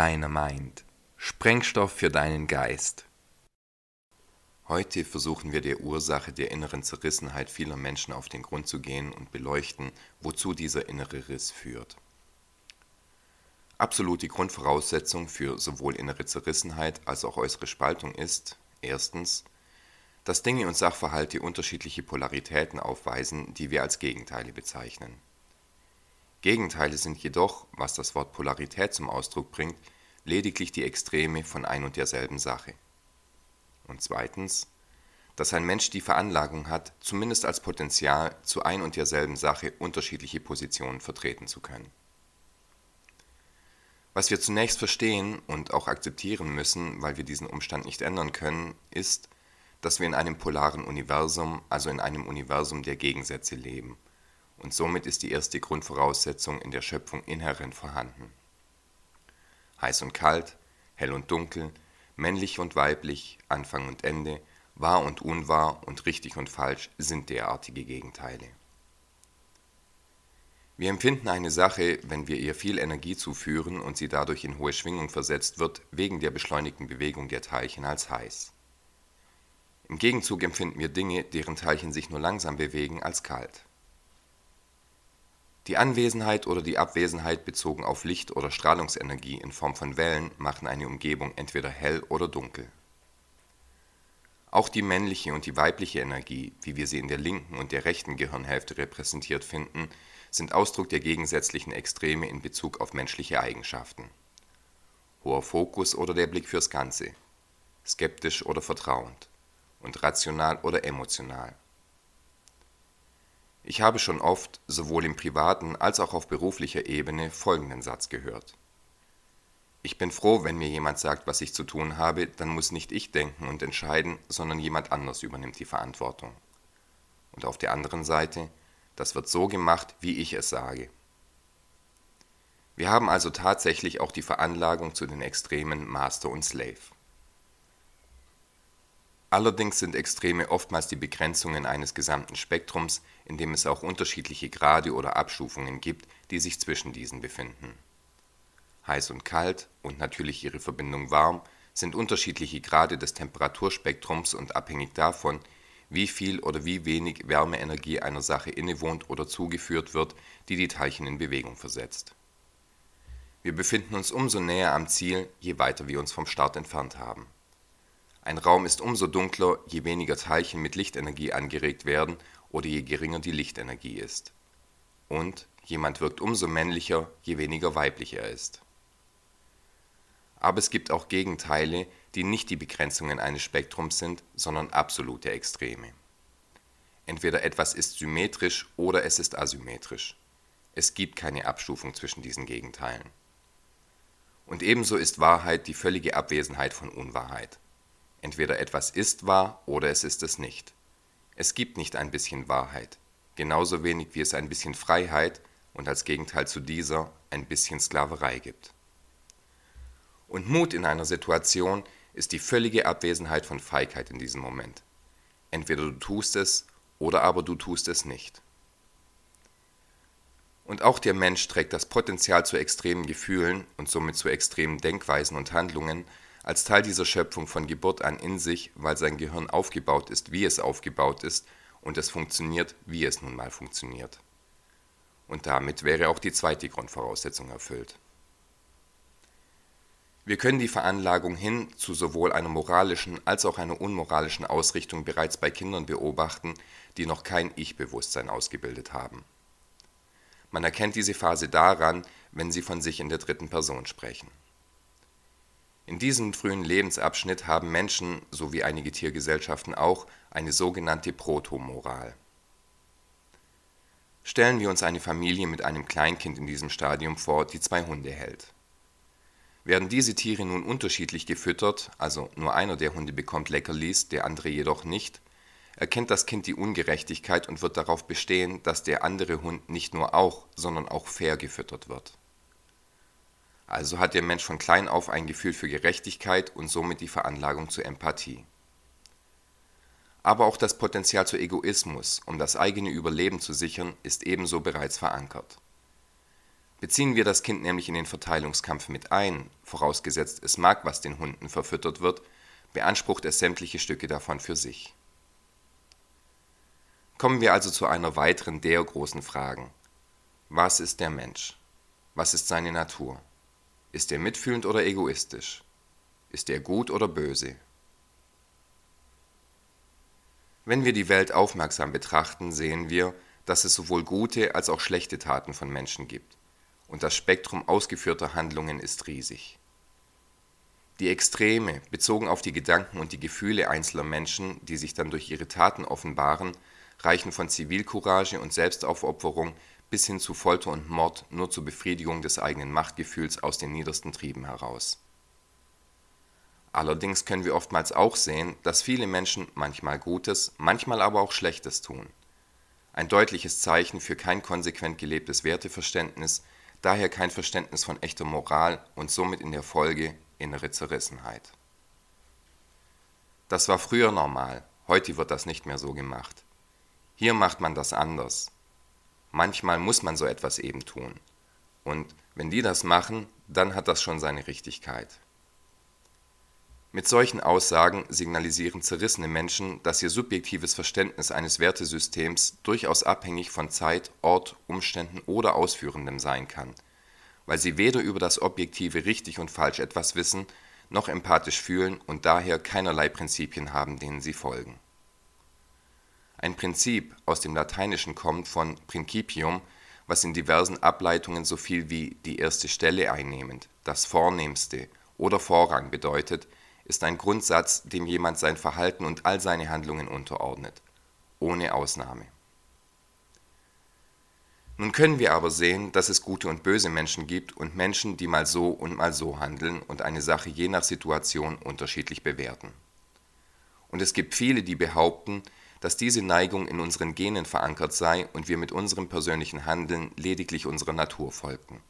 Dynamind. Sprengstoff für deinen Geist. Heute versuchen wir der Ursache der inneren Zerrissenheit vieler Menschen auf den Grund zu gehen und beleuchten, wozu dieser innere Riss führt. Absolute Grundvoraussetzung für sowohl innere Zerrissenheit als auch äußere Spaltung ist, erstens, dass Dinge und Sachverhalte unterschiedliche Polaritäten aufweisen, die wir als Gegenteile bezeichnen. Gegenteile sind jedoch, was das Wort Polarität zum Ausdruck bringt, lediglich die Extreme von ein und derselben Sache. Und zweitens, dass ein Mensch die Veranlagung hat, zumindest als Potenzial zu ein und derselben Sache unterschiedliche Positionen vertreten zu können. Was wir zunächst verstehen und auch akzeptieren müssen, weil wir diesen Umstand nicht ändern können, ist, dass wir in einem polaren Universum, also in einem Universum der Gegensätze leben – und somit ist die erste Grundvoraussetzung in der Schöpfung inhärent vorhanden. Heiß und kalt, hell und dunkel, männlich und weiblich, Anfang und Ende, wahr und unwahr und richtig und falsch sind derartige Gegenteile. Wir empfinden eine Sache, wenn wir ihr viel Energie zuführen und sie dadurch in hohe Schwingung versetzt wird, wegen der beschleunigten Bewegung der Teilchen als heiß. Im Gegenzug empfinden wir Dinge, deren Teilchen sich nur langsam bewegen, als kalt. Die Anwesenheit oder die Abwesenheit bezogen auf Licht oder Strahlungsenergie in Form von Wellen machen eine Umgebung entweder hell oder dunkel. Auch die männliche und die weibliche Energie, wie wir sie in der linken und der rechten Gehirnhälfte repräsentiert finden, sind Ausdruck der gegensätzlichen Extreme in Bezug auf menschliche Eigenschaften. Hoher Fokus oder der Blick fürs Ganze, skeptisch oder vertrauend und rational oder emotional ich habe schon oft, sowohl im privaten als auch auf beruflicher Ebene, folgenden Satz gehört. Ich bin froh, wenn mir jemand sagt, was ich zu tun habe, dann muss nicht ich denken und entscheiden, sondern jemand anders übernimmt die Verantwortung. Und auf der anderen Seite, das wird so gemacht, wie ich es sage. Wir haben also tatsächlich auch die Veranlagung zu den Extremen Master und Slave. Allerdings sind Extreme oftmals die Begrenzungen eines gesamten Spektrums, in dem es auch unterschiedliche Grade oder Abstufungen gibt, die sich zwischen diesen befinden. Heiß und kalt und natürlich ihre Verbindung warm sind unterschiedliche Grade des Temperaturspektrums und abhängig davon, wie viel oder wie wenig Wärmeenergie einer Sache innewohnt oder zugeführt wird, die die Teilchen in Bewegung versetzt. Wir befinden uns umso näher am Ziel, je weiter wir uns vom Start entfernt haben ein Raum ist umso dunkler, je weniger Teilchen mit Lichtenergie angeregt werden oder je geringer die Lichtenergie ist. Und jemand wirkt umso männlicher, je weniger weiblich er ist. Aber es gibt auch Gegenteile, die nicht die Begrenzungen eines Spektrums sind, sondern absolute Extreme. Entweder etwas ist symmetrisch oder es ist asymmetrisch. Es gibt keine Abstufung zwischen diesen Gegenteilen. Und ebenso ist Wahrheit die völlige Abwesenheit von Unwahrheit. Entweder etwas ist wahr oder es ist es nicht. Es gibt nicht ein bisschen Wahrheit, genauso wenig wie es ein bisschen Freiheit und als Gegenteil zu dieser ein bisschen Sklaverei gibt. Und Mut in einer Situation ist die völlige Abwesenheit von Feigheit in diesem Moment. Entweder du tust es oder aber du tust es nicht. Und auch der Mensch trägt das Potenzial zu extremen Gefühlen und somit zu extremen Denkweisen und Handlungen als Teil dieser Schöpfung von Geburt an in sich, weil sein Gehirn aufgebaut ist, wie es aufgebaut ist, und es funktioniert, wie es nun mal funktioniert. Und damit wäre auch die zweite Grundvoraussetzung erfüllt. Wir können die Veranlagung hin zu sowohl einer moralischen als auch einer unmoralischen Ausrichtung bereits bei Kindern beobachten, die noch kein Ich-Bewusstsein ausgebildet haben. Man erkennt diese Phase daran, wenn sie von sich in der dritten Person sprechen. In diesem frühen Lebensabschnitt haben Menschen, so wie einige Tiergesellschaften auch, eine sogenannte Protomoral. Stellen wir uns eine Familie mit einem Kleinkind in diesem Stadium vor, die zwei Hunde hält. Werden diese Tiere nun unterschiedlich gefüttert, also nur einer der Hunde bekommt Leckerlis, der andere jedoch nicht, erkennt das Kind die Ungerechtigkeit und wird darauf bestehen, dass der andere Hund nicht nur auch, sondern auch fair gefüttert wird also hat der Mensch von klein auf ein Gefühl für Gerechtigkeit und somit die Veranlagung zur Empathie. Aber auch das Potenzial zu Egoismus, um das eigene Überleben zu sichern, ist ebenso bereits verankert. Beziehen wir das Kind nämlich in den Verteilungskampf mit ein, vorausgesetzt es mag, was den Hunden verfüttert wird, beansprucht es sämtliche Stücke davon für sich. Kommen wir also zu einer weiteren der großen Fragen. Was ist der Mensch? Was ist seine Natur? Ist er mitfühlend oder egoistisch? Ist er gut oder böse? Wenn wir die Welt aufmerksam betrachten, sehen wir, dass es sowohl gute als auch schlechte Taten von Menschen gibt, und das Spektrum ausgeführter Handlungen ist riesig. Die Extreme, bezogen auf die Gedanken und die Gefühle einzelner Menschen, die sich dann durch ihre Taten offenbaren, reichen von Zivilcourage und Selbstaufopferung bis hin zu Folter und Mord nur zur Befriedigung des eigenen Machtgefühls aus den niedersten Trieben heraus. Allerdings können wir oftmals auch sehen, dass viele Menschen manchmal Gutes, manchmal aber auch Schlechtes tun. Ein deutliches Zeichen für kein konsequent gelebtes Werteverständnis, daher kein Verständnis von echter Moral und somit in der Folge innere Zerrissenheit. Das war früher normal, heute wird das nicht mehr so gemacht. Hier macht man das anders. Manchmal muss man so etwas eben tun. Und wenn die das machen, dann hat das schon seine Richtigkeit. Mit solchen Aussagen signalisieren zerrissene Menschen, dass ihr subjektives Verständnis eines Wertesystems durchaus abhängig von Zeit, Ort, Umständen oder Ausführendem sein kann, weil sie weder über das objektive richtig und falsch etwas wissen, noch empathisch fühlen und daher keinerlei Prinzipien haben, denen sie folgen. Ein Prinzip aus dem Lateinischen kommt von principium, was in diversen Ableitungen so viel wie die erste Stelle einnehmend, das Vornehmste oder Vorrang bedeutet ist ein Grundsatz, dem jemand sein Verhalten und all seine Handlungen unterordnet, ohne Ausnahme. Nun können wir aber sehen, dass es gute und böse Menschen gibt und Menschen, die mal so und mal so handeln und eine Sache je nach Situation unterschiedlich bewerten. Und es gibt viele, die behaupten, dass diese Neigung in unseren Genen verankert sei und wir mit unserem persönlichen Handeln lediglich unserer Natur folgten.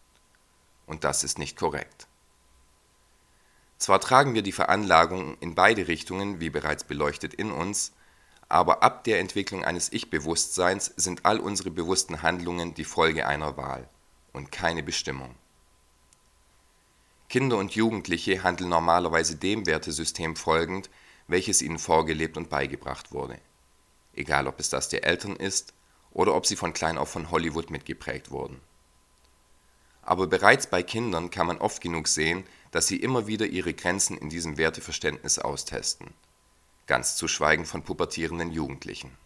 Und das ist nicht korrekt. Zwar tragen wir die Veranlagung in beide Richtungen, wie bereits beleuchtet, in uns, aber ab der Entwicklung eines Ich-Bewusstseins sind all unsere bewussten Handlungen die Folge einer Wahl und keine Bestimmung. Kinder und Jugendliche handeln normalerweise dem Wertesystem folgend, welches ihnen vorgelebt und beigebracht wurde. Egal ob es das der Eltern ist oder ob sie von klein auf von Hollywood mitgeprägt wurden. Aber bereits bei Kindern kann man oft genug sehen, dass sie immer wieder ihre Grenzen in diesem Werteverständnis austesten, ganz zu schweigen von pubertierenden Jugendlichen.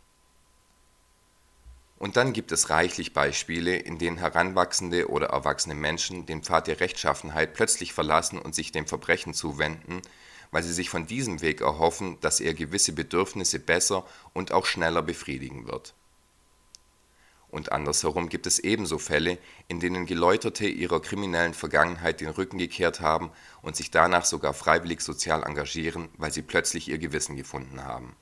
Und dann gibt es reichlich Beispiele, in denen heranwachsende oder erwachsene Menschen den Pfad der Rechtschaffenheit plötzlich verlassen und sich dem Verbrechen zuwenden, weil sie sich von diesem Weg erhoffen, dass er gewisse Bedürfnisse besser und auch schneller befriedigen wird und andersherum gibt es ebenso Fälle, in denen Geläuterte ihrer kriminellen Vergangenheit den Rücken gekehrt haben und sich danach sogar freiwillig sozial engagieren, weil sie plötzlich ihr Gewissen gefunden haben.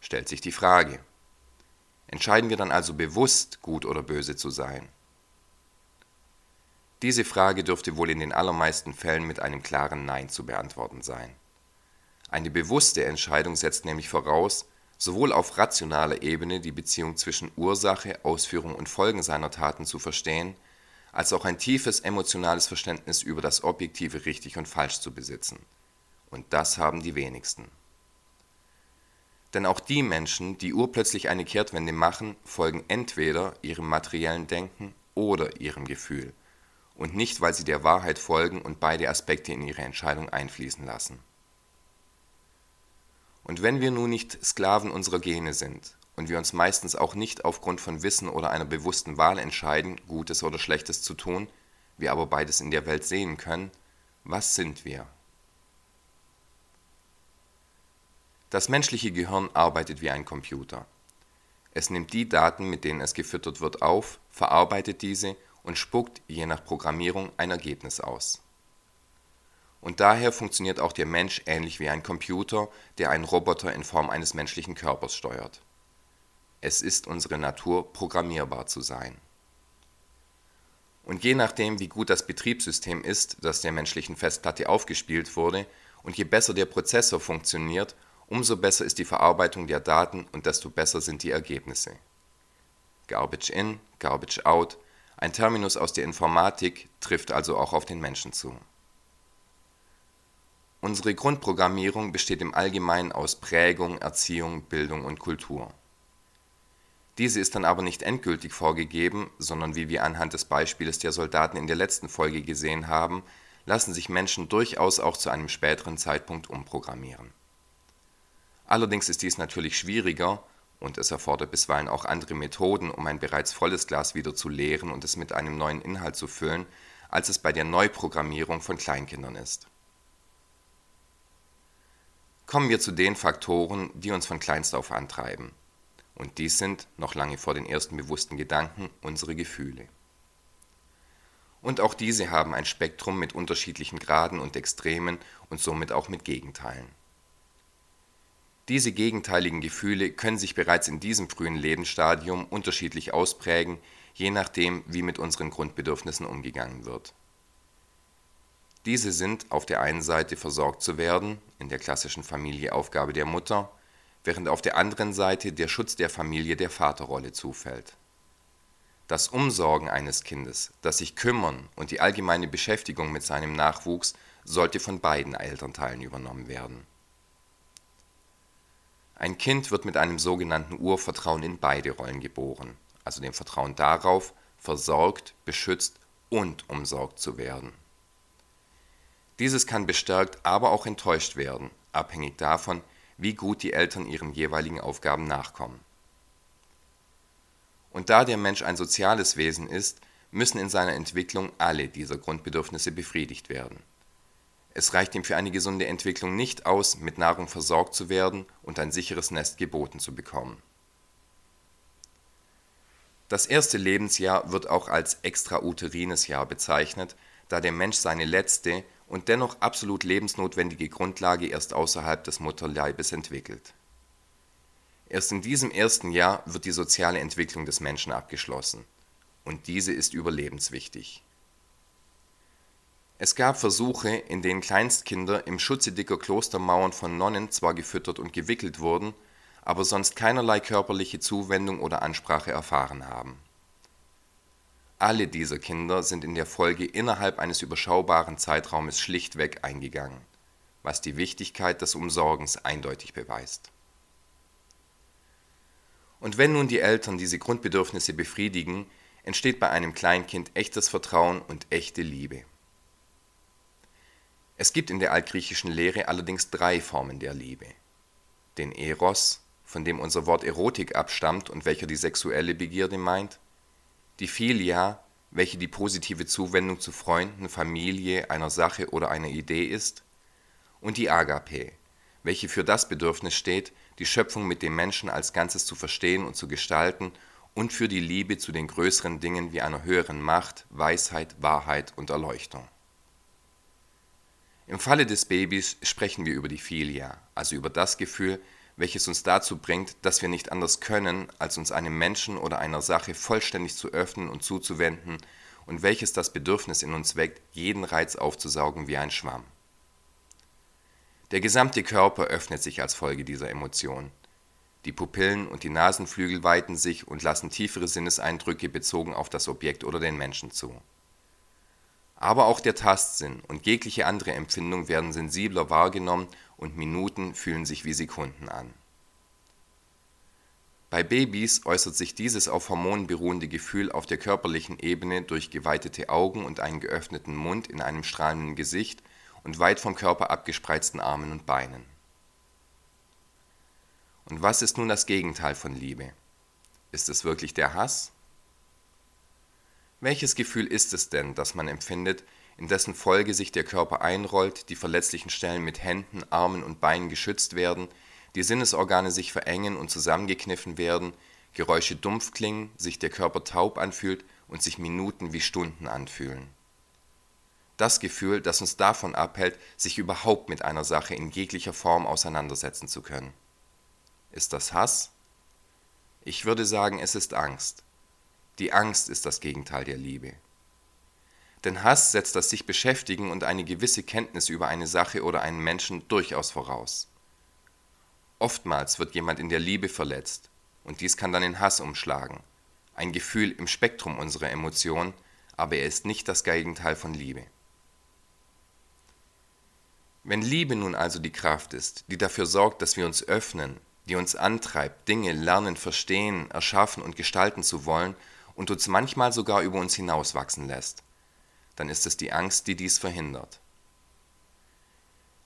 Stellt sich die Frage, entscheiden wir dann also bewusst, gut oder böse zu sein? Diese Frage dürfte wohl in den allermeisten Fällen mit einem klaren Nein zu beantworten sein. Eine bewusste Entscheidung setzt nämlich voraus, sowohl auf rationaler Ebene die Beziehung zwischen Ursache, Ausführung und Folgen seiner Taten zu verstehen, als auch ein tiefes emotionales Verständnis über das objektive Richtig und Falsch zu besitzen. Und das haben die wenigsten. Denn auch die Menschen, die urplötzlich eine Kehrtwende machen, folgen entweder ihrem materiellen Denken oder ihrem Gefühl, und nicht, weil sie der Wahrheit folgen und beide Aspekte in ihre Entscheidung einfließen lassen. Und wenn wir nun nicht Sklaven unserer Gene sind und wir uns meistens auch nicht aufgrund von Wissen oder einer bewussten Wahl entscheiden, Gutes oder Schlechtes zu tun, wir aber beides in der Welt sehen können, was sind wir? Das menschliche Gehirn arbeitet wie ein Computer. Es nimmt die Daten, mit denen es gefüttert wird, auf, verarbeitet diese und spuckt je nach Programmierung ein Ergebnis aus und daher funktioniert auch der Mensch ähnlich wie ein Computer, der einen Roboter in Form eines menschlichen Körpers steuert. Es ist unsere Natur, programmierbar zu sein. Und je nachdem, wie gut das Betriebssystem ist, das der menschlichen Festplatte aufgespielt wurde, und je besser der Prozessor funktioniert, umso besser ist die Verarbeitung der Daten und desto besser sind die Ergebnisse. Garbage in, Garbage out, ein Terminus aus der Informatik, trifft also auch auf den Menschen zu. Unsere Grundprogrammierung besteht im Allgemeinen aus Prägung, Erziehung, Bildung und Kultur. Diese ist dann aber nicht endgültig vorgegeben, sondern wie wir anhand des Beispiels der Soldaten in der letzten Folge gesehen haben, lassen sich Menschen durchaus auch zu einem späteren Zeitpunkt umprogrammieren. Allerdings ist dies natürlich schwieriger und es erfordert bisweilen auch andere Methoden, um ein bereits volles Glas wieder zu leeren und es mit einem neuen Inhalt zu füllen, als es bei der Neuprogrammierung von Kleinkindern ist. Kommen wir zu den Faktoren, die uns von kleinst auf antreiben. Und dies sind, noch lange vor den ersten bewussten Gedanken, unsere Gefühle. Und auch diese haben ein Spektrum mit unterschiedlichen Graden und Extremen und somit auch mit Gegenteilen. Diese gegenteiligen Gefühle können sich bereits in diesem frühen Lebensstadium unterschiedlich ausprägen, je nachdem, wie mit unseren Grundbedürfnissen umgegangen wird. Diese sind auf der einen Seite versorgt zu werden, in der klassischen Familie Aufgabe der Mutter, während auf der anderen Seite der Schutz der Familie der Vaterrolle zufällt. Das Umsorgen eines Kindes, das sich kümmern und die allgemeine Beschäftigung mit seinem Nachwuchs sollte von beiden Elternteilen übernommen werden. Ein Kind wird mit einem sogenannten Urvertrauen in beide Rollen geboren, also dem Vertrauen darauf, versorgt, beschützt und umsorgt zu werden. Dieses kann bestärkt, aber auch enttäuscht werden, abhängig davon, wie gut die Eltern ihren jeweiligen Aufgaben nachkommen. Und da der Mensch ein soziales Wesen ist, müssen in seiner Entwicklung alle dieser Grundbedürfnisse befriedigt werden. Es reicht ihm für eine gesunde Entwicklung nicht aus, mit Nahrung versorgt zu werden und ein sicheres Nest geboten zu bekommen. Das erste Lebensjahr wird auch als extrauterines Jahr bezeichnet, da der Mensch seine letzte und dennoch absolut lebensnotwendige Grundlage erst außerhalb des Mutterleibes entwickelt. Erst in diesem ersten Jahr wird die soziale Entwicklung des Menschen abgeschlossen, und diese ist überlebenswichtig. Es gab Versuche, in denen Kleinstkinder im Schutze dicker Klostermauern von Nonnen zwar gefüttert und gewickelt wurden, aber sonst keinerlei körperliche Zuwendung oder Ansprache erfahren haben alle dieser Kinder sind in der Folge innerhalb eines überschaubaren Zeitraumes schlichtweg eingegangen, was die Wichtigkeit des Umsorgens eindeutig beweist. Und wenn nun die Eltern diese Grundbedürfnisse befriedigen, entsteht bei einem Kleinkind echtes Vertrauen und echte Liebe. Es gibt in der altgriechischen Lehre allerdings drei Formen der Liebe. Den Eros, von dem unser Wort Erotik abstammt und welcher die sexuelle Begierde meint, die Philia, welche die positive Zuwendung zu Freunden, Familie, einer Sache oder einer Idee ist, und die Agape, welche für das Bedürfnis steht, die Schöpfung mit dem Menschen als Ganzes zu verstehen und zu gestalten und für die Liebe zu den größeren Dingen wie einer höheren Macht, Weisheit, Wahrheit und Erleuchtung. Im Falle des Babys sprechen wir über die Philia, also über das Gefühl, welches uns dazu bringt, dass wir nicht anders können, als uns einem Menschen oder einer Sache vollständig zu öffnen und zuzuwenden und welches das Bedürfnis in uns weckt, jeden Reiz aufzusaugen wie ein Schwamm. Der gesamte Körper öffnet sich als Folge dieser Emotion. Die Pupillen und die Nasenflügel weiten sich und lassen tiefere Sinneseindrücke bezogen auf das Objekt oder den Menschen zu. Aber auch der Tastsinn und jegliche andere Empfindung werden sensibler wahrgenommen und Minuten fühlen sich wie Sekunden an. Bei Babys äußert sich dieses auf Hormonen beruhende Gefühl auf der körperlichen Ebene durch geweitete Augen und einen geöffneten Mund in einem strahlenden Gesicht und weit vom Körper abgespreizten Armen und Beinen. Und was ist nun das Gegenteil von Liebe? Ist es wirklich der Hass? Welches Gefühl ist es denn, das man empfindet, in dessen Folge sich der Körper einrollt, die verletzlichen Stellen mit Händen, Armen und Beinen geschützt werden, die Sinnesorgane sich verengen und zusammengekniffen werden, Geräusche dumpf klingen, sich der Körper taub anfühlt und sich Minuten wie Stunden anfühlen. Das Gefühl, das uns davon abhält, sich überhaupt mit einer Sache in jeglicher Form auseinandersetzen zu können. Ist das Hass? Ich würde sagen, es ist Angst. Die Angst ist das Gegenteil der Liebe. Denn Hass setzt das sich beschäftigen und eine gewisse Kenntnis über eine Sache oder einen Menschen durchaus voraus. Oftmals wird jemand in der Liebe verletzt, und dies kann dann in Hass umschlagen, ein Gefühl im Spektrum unserer Emotionen, aber er ist nicht das Gegenteil von Liebe. Wenn Liebe nun also die Kraft ist, die dafür sorgt, dass wir uns öffnen, die uns antreibt, Dinge lernen, verstehen, erschaffen und gestalten zu wollen und uns manchmal sogar über uns hinauswachsen lässt, dann ist es die Angst, die dies verhindert.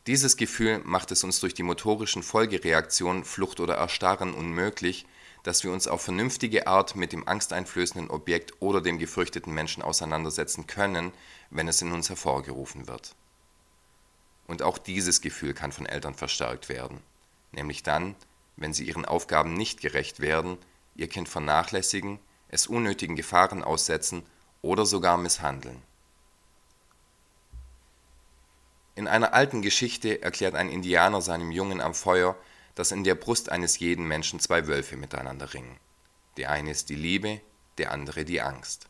Dieses Gefühl macht es uns durch die motorischen Folgereaktionen Flucht oder Erstarren unmöglich, dass wir uns auf vernünftige Art mit dem angsteinflößenden Objekt oder dem gefürchteten Menschen auseinandersetzen können, wenn es in uns hervorgerufen wird. Und auch dieses Gefühl kann von Eltern verstärkt werden, nämlich dann, wenn sie ihren Aufgaben nicht gerecht werden, ihr Kind vernachlässigen, es unnötigen Gefahren aussetzen oder sogar misshandeln. In einer alten Geschichte erklärt ein Indianer seinem Jungen am Feuer, dass in der Brust eines jeden Menschen zwei Wölfe miteinander ringen. Der eine ist die Liebe, der andere die Angst.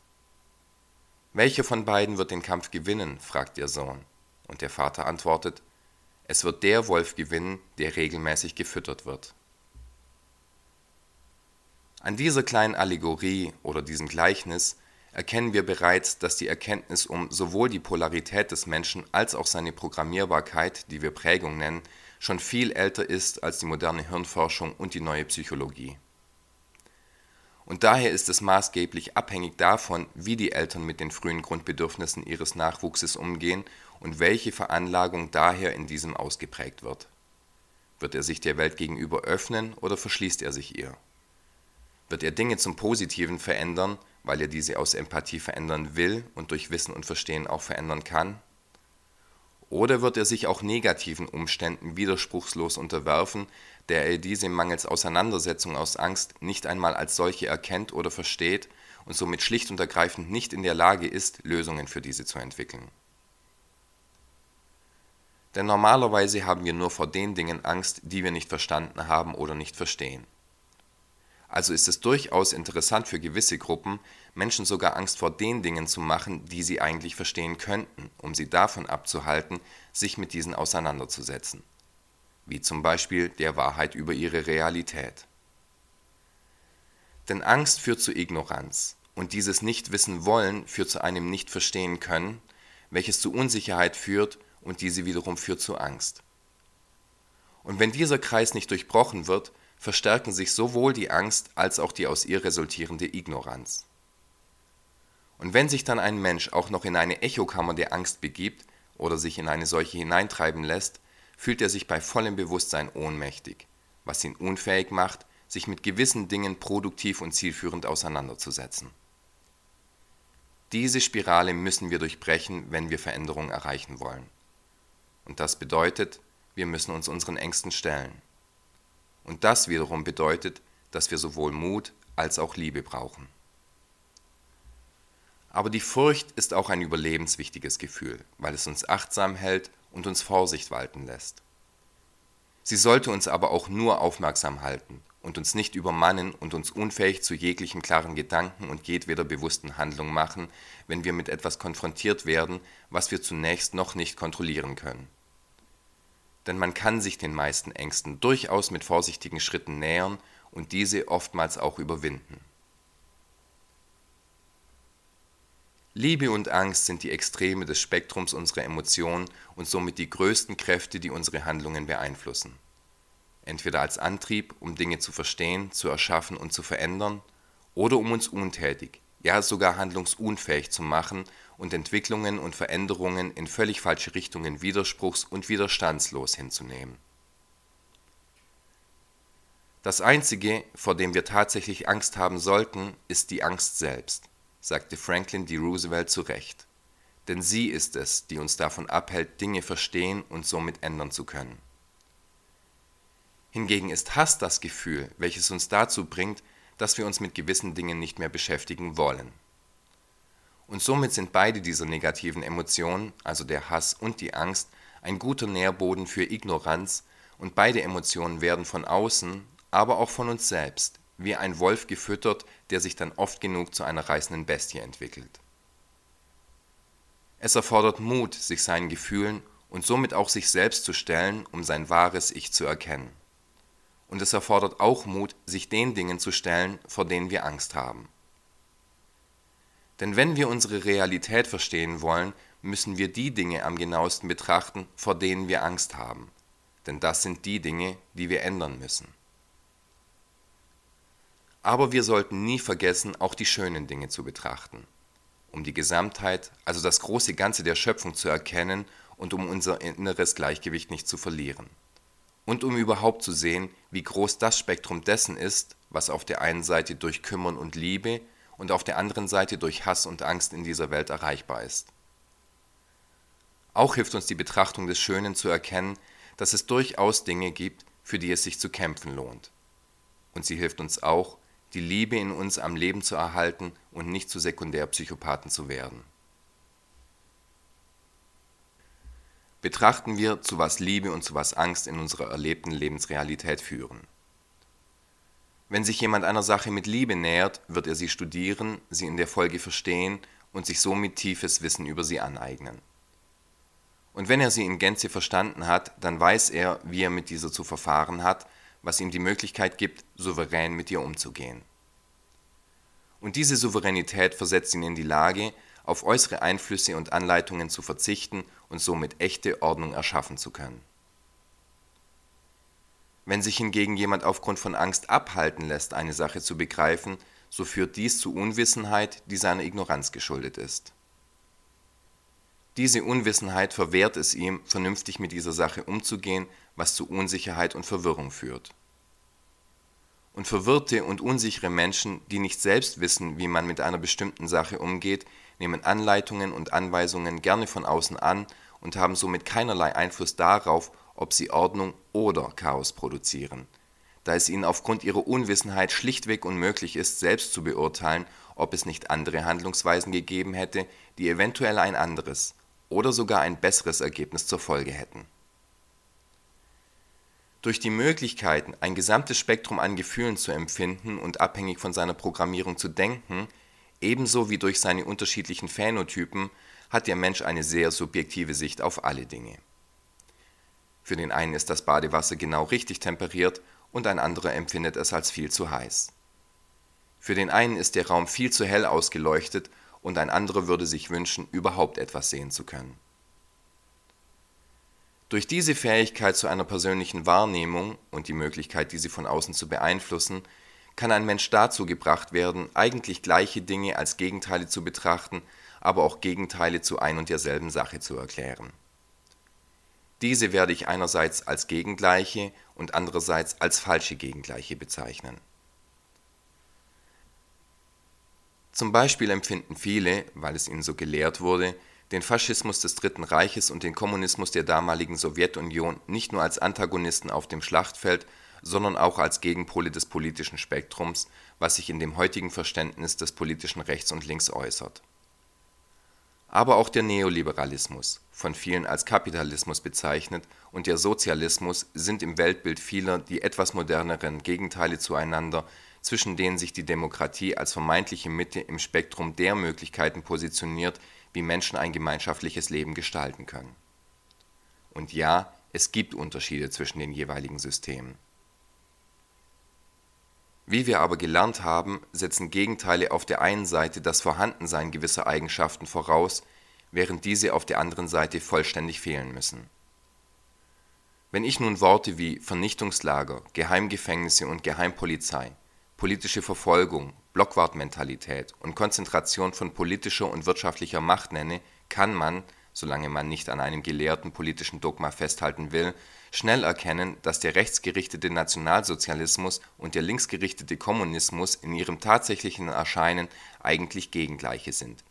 Welcher von beiden wird den Kampf gewinnen? fragt der Sohn. Und der Vater antwortet, es wird der Wolf gewinnen, der regelmäßig gefüttert wird. An dieser kleinen Allegorie oder diesem Gleichnis erkennen wir bereits, dass die Erkenntnis um sowohl die Polarität des Menschen als auch seine Programmierbarkeit, die wir Prägung nennen, schon viel älter ist als die moderne Hirnforschung und die neue Psychologie. Und daher ist es maßgeblich abhängig davon, wie die Eltern mit den frühen Grundbedürfnissen ihres Nachwuchses umgehen und welche Veranlagung daher in diesem ausgeprägt wird. Wird er sich der Welt gegenüber öffnen oder verschließt er sich ihr? Wird er Dinge zum Positiven verändern, weil er diese aus Empathie verändern will und durch Wissen und Verstehen auch verändern kann? Oder wird er sich auch negativen Umständen widerspruchslos unterwerfen, der er diese mangels Auseinandersetzung aus Angst nicht einmal als solche erkennt oder versteht und somit schlicht und ergreifend nicht in der Lage ist, Lösungen für diese zu entwickeln? Denn normalerweise haben wir nur vor den Dingen Angst, die wir nicht verstanden haben oder nicht verstehen. Also ist es durchaus interessant für gewisse Gruppen, Menschen sogar Angst vor den Dingen zu machen, die sie eigentlich verstehen könnten, um sie davon abzuhalten, sich mit diesen auseinanderzusetzen. Wie zum Beispiel der Wahrheit über ihre Realität. Denn Angst führt zu Ignoranz und dieses Nicht-Wissen wollen führt zu einem Nicht-Verstehen können, welches zu Unsicherheit führt und diese wiederum führt zu Angst. Und wenn dieser Kreis nicht durchbrochen wird, verstärken sich sowohl die Angst als auch die aus ihr resultierende Ignoranz. Und wenn sich dann ein Mensch auch noch in eine Echokammer der Angst begibt oder sich in eine solche hineintreiben lässt, fühlt er sich bei vollem Bewusstsein ohnmächtig, was ihn unfähig macht, sich mit gewissen Dingen produktiv und zielführend auseinanderzusetzen. Diese Spirale müssen wir durchbrechen, wenn wir Veränderung erreichen wollen. Und das bedeutet, wir müssen uns unseren Ängsten stellen. Und das wiederum bedeutet, dass wir sowohl Mut als auch Liebe brauchen. Aber die Furcht ist auch ein überlebenswichtiges Gefühl, weil es uns achtsam hält und uns Vorsicht walten lässt. Sie sollte uns aber auch nur aufmerksam halten und uns nicht übermannen und uns unfähig zu jeglichem klaren Gedanken und jedweder bewussten Handlung machen, wenn wir mit etwas konfrontiert werden, was wir zunächst noch nicht kontrollieren können denn man kann sich den meisten Ängsten durchaus mit vorsichtigen Schritten nähern und diese oftmals auch überwinden. Liebe und Angst sind die Extreme des Spektrums unserer Emotionen und somit die größten Kräfte, die unsere Handlungen beeinflussen. Entweder als Antrieb, um Dinge zu verstehen, zu erschaffen und zu verändern, oder um uns untätig, ja sogar handlungsunfähig zu machen und Entwicklungen und Veränderungen in völlig falsche Richtungen widerspruchs und widerstandslos hinzunehmen. Das Einzige, vor dem wir tatsächlich Angst haben sollten, ist die Angst selbst, sagte Franklin D. Roosevelt zu Recht. Denn sie ist es, die uns davon abhält, Dinge verstehen und somit ändern zu können. Hingegen ist Hass das Gefühl, welches uns dazu bringt, dass wir uns mit gewissen Dingen nicht mehr beschäftigen wollen. Und somit sind beide dieser negativen Emotionen, also der Hass und die Angst, ein guter Nährboden für Ignoranz, und beide Emotionen werden von außen, aber auch von uns selbst, wie ein Wolf gefüttert, der sich dann oft genug zu einer reißenden Bestie entwickelt. Es erfordert Mut, sich seinen Gefühlen und somit auch sich selbst zu stellen, um sein wahres Ich zu erkennen. Und es erfordert auch Mut, sich den Dingen zu stellen, vor denen wir Angst haben. Denn wenn wir unsere Realität verstehen wollen, müssen wir die Dinge am genauesten betrachten, vor denen wir Angst haben. Denn das sind die Dinge, die wir ändern müssen. Aber wir sollten nie vergessen, auch die schönen Dinge zu betrachten, um die Gesamtheit, also das große Ganze der Schöpfung zu erkennen und um unser inneres Gleichgewicht nicht zu verlieren. Und um überhaupt zu sehen, wie groß das Spektrum dessen ist, was auf der einen Seite durch Kümmern und Liebe und auf der anderen Seite durch Hass und Angst in dieser Welt erreichbar ist. Auch hilft uns die Betrachtung des Schönen zu erkennen, dass es durchaus Dinge gibt, für die es sich zu kämpfen lohnt. Und sie hilft uns auch, die Liebe in uns am Leben zu erhalten und nicht zu Sekundärpsychopathen zu werden. Betrachten wir, zu was Liebe und zu was Angst in unserer erlebten Lebensrealität führen. Wenn sich jemand einer Sache mit Liebe nähert, wird er sie studieren, sie in der Folge verstehen und sich somit tiefes Wissen über sie aneignen. Und wenn er sie in Gänze verstanden hat, dann weiß er, wie er mit dieser zu verfahren hat, was ihm die Möglichkeit gibt, souverän mit ihr umzugehen. Und diese Souveränität versetzt ihn in die Lage, auf äußere Einflüsse und Anleitungen zu verzichten und somit echte Ordnung erschaffen zu können. Wenn sich hingegen jemand aufgrund von Angst abhalten lässt, eine Sache zu begreifen, so führt dies zu Unwissenheit, die seiner Ignoranz geschuldet ist. Diese Unwissenheit verwehrt es ihm, vernünftig mit dieser Sache umzugehen, was zu Unsicherheit und Verwirrung führt. Und verwirrte und unsichere Menschen, die nicht selbst wissen, wie man mit einer bestimmten Sache umgeht, nehmen Anleitungen und Anweisungen gerne von außen an und haben somit keinerlei Einfluss darauf, ob sie Ordnung oder Chaos produzieren, da es ihnen aufgrund ihrer Unwissenheit schlichtweg unmöglich ist, selbst zu beurteilen, ob es nicht andere Handlungsweisen gegeben hätte, die eventuell ein anderes oder sogar ein besseres Ergebnis zur Folge hätten. Durch die Möglichkeiten, ein gesamtes Spektrum an Gefühlen zu empfinden und abhängig von seiner Programmierung zu denken, ebenso wie durch seine unterschiedlichen Phänotypen, hat der Mensch eine sehr subjektive Sicht auf alle Dinge. Für den einen ist das Badewasser genau richtig temperiert und ein anderer empfindet es als viel zu heiß. Für den einen ist der Raum viel zu hell ausgeleuchtet und ein anderer würde sich wünschen, überhaupt etwas sehen zu können. Durch diese Fähigkeit zu einer persönlichen Wahrnehmung und die Möglichkeit, diese von außen zu beeinflussen, kann ein Mensch dazu gebracht werden, eigentlich gleiche Dinge als Gegenteile zu betrachten, aber auch Gegenteile zu ein und derselben Sache zu erklären. Diese werde ich einerseits als Gegengleiche und andererseits als falsche Gegengleiche bezeichnen. Zum Beispiel empfinden viele, weil es ihnen so gelehrt wurde, den Faschismus des Dritten Reiches und den Kommunismus der damaligen Sowjetunion nicht nur als Antagonisten auf dem Schlachtfeld, sondern auch als Gegenpole des politischen Spektrums, was sich in dem heutigen Verständnis des politischen Rechts und Links äußert. Aber auch der Neoliberalismus, von vielen als Kapitalismus bezeichnet, und der Sozialismus sind im Weltbild vieler die etwas moderneren Gegenteile zueinander, zwischen denen sich die Demokratie als vermeintliche Mitte im Spektrum der Möglichkeiten positioniert, wie Menschen ein gemeinschaftliches Leben gestalten können. Und ja, es gibt Unterschiede zwischen den jeweiligen Systemen. Wie wir aber gelernt haben, setzen Gegenteile auf der einen Seite das Vorhandensein gewisser Eigenschaften voraus, während diese auf der anderen Seite vollständig fehlen müssen. Wenn ich nun Worte wie Vernichtungslager, Geheimgefängnisse und Geheimpolizei, politische Verfolgung, Blockwartmentalität und Konzentration von politischer und wirtschaftlicher Macht nenne, kann man, solange man nicht an einem gelehrten politischen Dogma festhalten will, schnell erkennen, dass der rechtsgerichtete Nationalsozialismus und der linksgerichtete Kommunismus in ihrem tatsächlichen Erscheinen eigentlich Gegengleiche sind,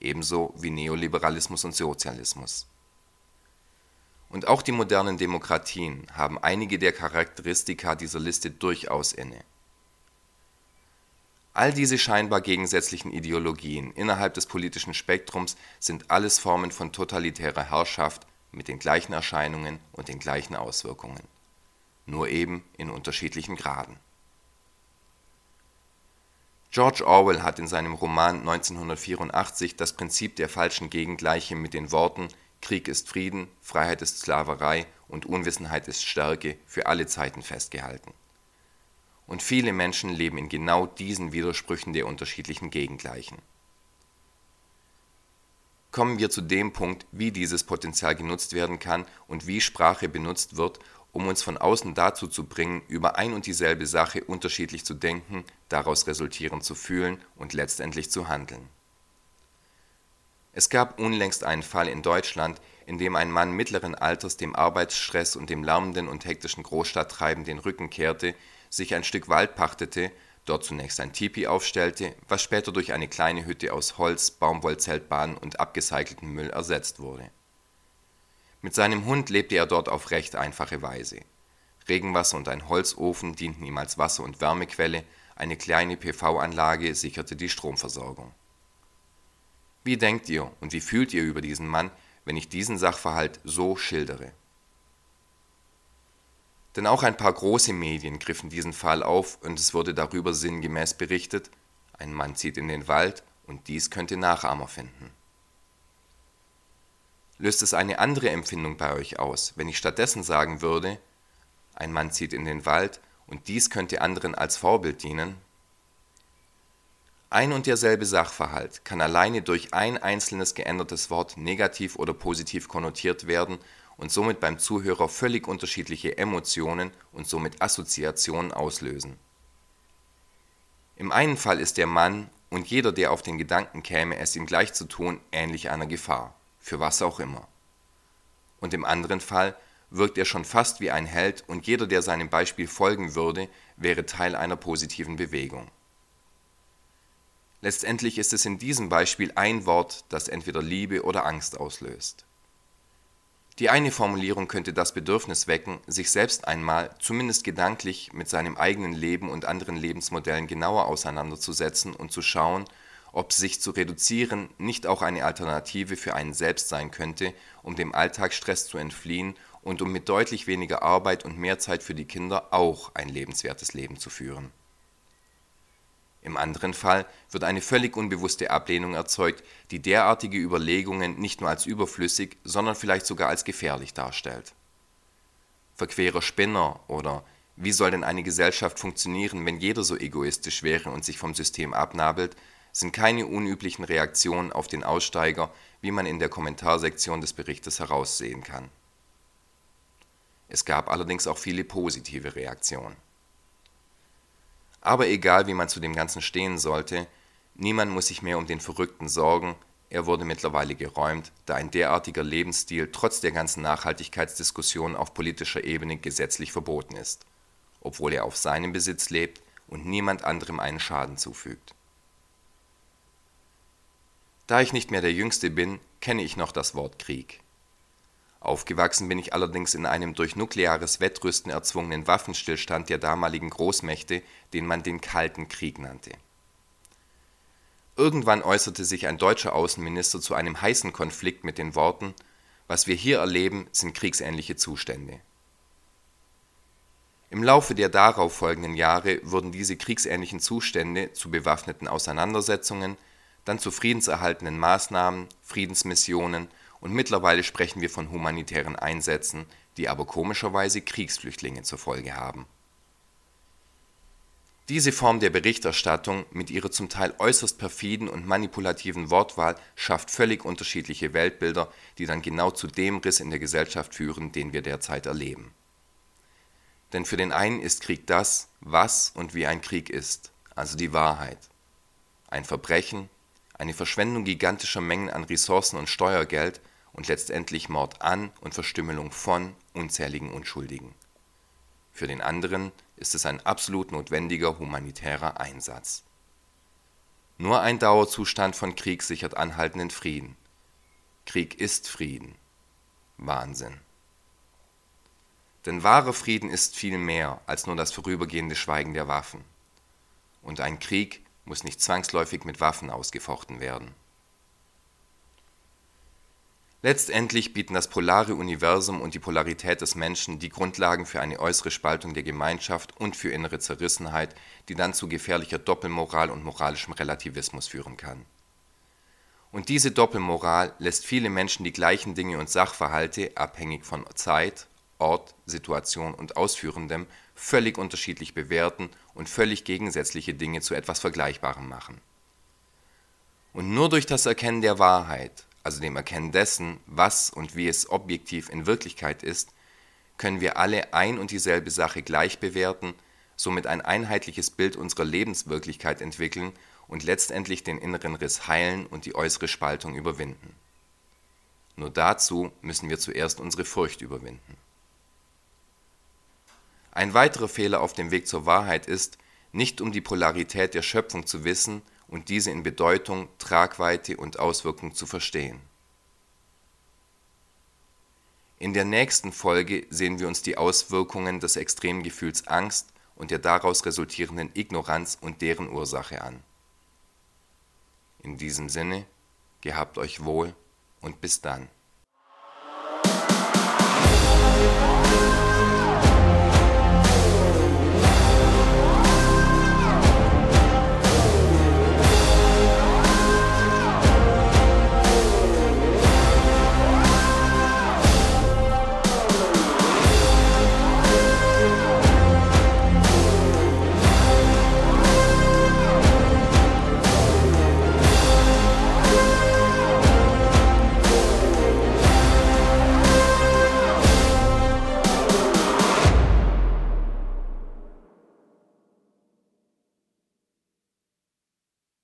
ebenso wie Neoliberalismus und Sozialismus. Und auch die modernen Demokratien haben einige der Charakteristika dieser Liste durchaus inne All diese scheinbar gegensätzlichen Ideologien innerhalb des politischen Spektrums sind alles Formen von totalitärer Herrschaft mit den gleichen Erscheinungen und den gleichen Auswirkungen, nur eben in unterschiedlichen Graden. George Orwell hat in seinem Roman 1984 das Prinzip der falschen Gegengleiche mit den Worten Krieg ist Frieden, Freiheit ist Sklaverei und Unwissenheit ist Stärke für alle Zeiten festgehalten und viele Menschen leben in genau diesen Widersprüchen der unterschiedlichen Gegengleichen. kommen wir zu dem Punkt, wie dieses Potenzial genutzt werden kann und wie Sprache benutzt wird, um uns von außen dazu zu bringen, über ein und dieselbe Sache unterschiedlich zu denken, daraus resultierend zu fühlen und letztendlich zu handeln. Es gab unlängst einen Fall in Deutschland, in dem ein Mann mittleren Alters dem Arbeitsstress und dem lärmenden und hektischen Großstadttreiben den Rücken kehrte, sich ein Stück Wald pachtete, dort zunächst ein Tipi aufstellte, was später durch eine kleine Hütte aus Holz, Baumwollzeltbahn und abgecyceltem Müll ersetzt wurde. Mit seinem Hund lebte er dort auf recht einfache Weise. Regenwasser und ein Holzofen dienten ihm als Wasser und Wärmequelle, eine kleine PV-Anlage sicherte die Stromversorgung. Wie denkt ihr und wie fühlt ihr über diesen Mann, wenn ich diesen Sachverhalt so schildere? Denn auch ein paar große Medien griffen diesen Fall auf und es wurde darüber sinngemäß berichtet, ein Mann zieht in den Wald und dies könnte Nachahmer finden. Löst es eine andere Empfindung bei euch aus, wenn ich stattdessen sagen würde, ein Mann zieht in den Wald und dies könnte anderen als Vorbild dienen? Ein und derselbe Sachverhalt kann alleine durch ein einzelnes geändertes Wort negativ oder positiv konnotiert werden und somit beim Zuhörer völlig unterschiedliche Emotionen und somit Assoziationen auslösen. Im einen Fall ist der Mann und jeder, der auf den Gedanken käme, es ihm gleich zu tun, ähnlich einer Gefahr, für was auch immer. Und im anderen Fall wirkt er schon fast wie ein Held und jeder, der seinem Beispiel folgen würde, wäre Teil einer positiven Bewegung. Letztendlich ist es in diesem Beispiel ein Wort, das entweder Liebe oder Angst auslöst. Die eine Formulierung könnte das Bedürfnis wecken, sich selbst einmal, zumindest gedanklich, mit seinem eigenen Leben und anderen Lebensmodellen genauer auseinanderzusetzen und zu schauen, ob sich zu reduzieren nicht auch eine Alternative für einen selbst sein könnte, um dem Alltagsstress zu entfliehen und um mit deutlich weniger Arbeit und mehr Zeit für die Kinder auch ein lebenswertes Leben zu führen im anderen Fall wird eine völlig unbewusste Ablehnung erzeugt, die derartige Überlegungen nicht nur als überflüssig, sondern vielleicht sogar als gefährlich darstellt. Verquerer Spinner oder wie soll denn eine Gesellschaft funktionieren, wenn jeder so egoistisch wäre und sich vom System abnabelt, sind keine unüblichen Reaktionen auf den Aussteiger, wie man in der Kommentarsektion des Berichtes heraussehen kann. Es gab allerdings auch viele positive Reaktionen aber egal, wie man zu dem Ganzen stehen sollte, niemand muss sich mehr um den Verrückten sorgen, er wurde mittlerweile geräumt, da ein derartiger Lebensstil trotz der ganzen Nachhaltigkeitsdiskussion auf politischer Ebene gesetzlich verboten ist, obwohl er auf seinem Besitz lebt und niemand anderem einen Schaden zufügt. Da ich nicht mehr der Jüngste bin, kenne ich noch das Wort Krieg. Aufgewachsen bin ich allerdings in einem durch nukleares Wettrüsten erzwungenen Waffenstillstand der damaligen Großmächte, den man den Kalten Krieg nannte. Irgendwann äußerte sich ein deutscher Außenminister zu einem heißen Konflikt mit den Worten Was wir hier erleben, sind kriegsähnliche Zustände. Im Laufe der darauf folgenden Jahre wurden diese kriegsähnlichen Zustände zu bewaffneten Auseinandersetzungen, dann zu friedenserhaltenden Maßnahmen, Friedensmissionen und mittlerweile sprechen wir von humanitären Einsätzen, die aber komischerweise Kriegsflüchtlinge zur Folge haben. Diese Form der Berichterstattung mit ihrer zum Teil äußerst perfiden und manipulativen Wortwahl schafft völlig unterschiedliche Weltbilder, die dann genau zu dem Riss in der Gesellschaft führen, den wir derzeit erleben. Denn für den einen ist Krieg das, was und wie ein Krieg ist, also die Wahrheit. Ein Verbrechen, eine Verschwendung gigantischer Mengen an Ressourcen und Steuergeld und letztendlich Mord an und Verstümmelung von unzähligen Unschuldigen. Für den anderen ist es ein absolut notwendiger humanitärer Einsatz. Nur ein Dauerzustand von Krieg sichert anhaltenden Frieden. Krieg ist Frieden. Wahnsinn. Denn wahrer Frieden ist viel mehr als nur das vorübergehende Schweigen der Waffen. Und ein Krieg muss nicht zwangsläufig mit Waffen ausgefochten werden. Letztendlich bieten das polare Universum und die Polarität des Menschen die Grundlagen für eine äußere Spaltung der Gemeinschaft und für innere Zerrissenheit, die dann zu gefährlicher Doppelmoral und moralischem Relativismus führen kann. Und diese Doppelmoral lässt viele Menschen die gleichen Dinge und Sachverhalte, abhängig von Zeit, Ort, Situation und Ausführendem, völlig unterschiedlich bewerten und völlig gegensätzliche Dinge zu etwas Vergleichbarem machen. Und nur durch das Erkennen der Wahrheit also dem Erkennen dessen, was und wie es objektiv in Wirklichkeit ist, können wir alle ein und dieselbe Sache gleich bewerten, somit ein einheitliches Bild unserer Lebenswirklichkeit entwickeln und letztendlich den inneren Riss heilen und die äußere Spaltung überwinden. Nur dazu müssen wir zuerst unsere Furcht überwinden. Ein weiterer Fehler auf dem Weg zur Wahrheit ist, nicht um die Polarität der Schöpfung zu wissen und diese in Bedeutung, Tragweite und Auswirkung zu verstehen. In der nächsten Folge sehen wir uns die Auswirkungen des Extremgefühls Angst und der daraus resultierenden Ignoranz und deren Ursache an. In diesem Sinne, gehabt euch wohl und bis dann.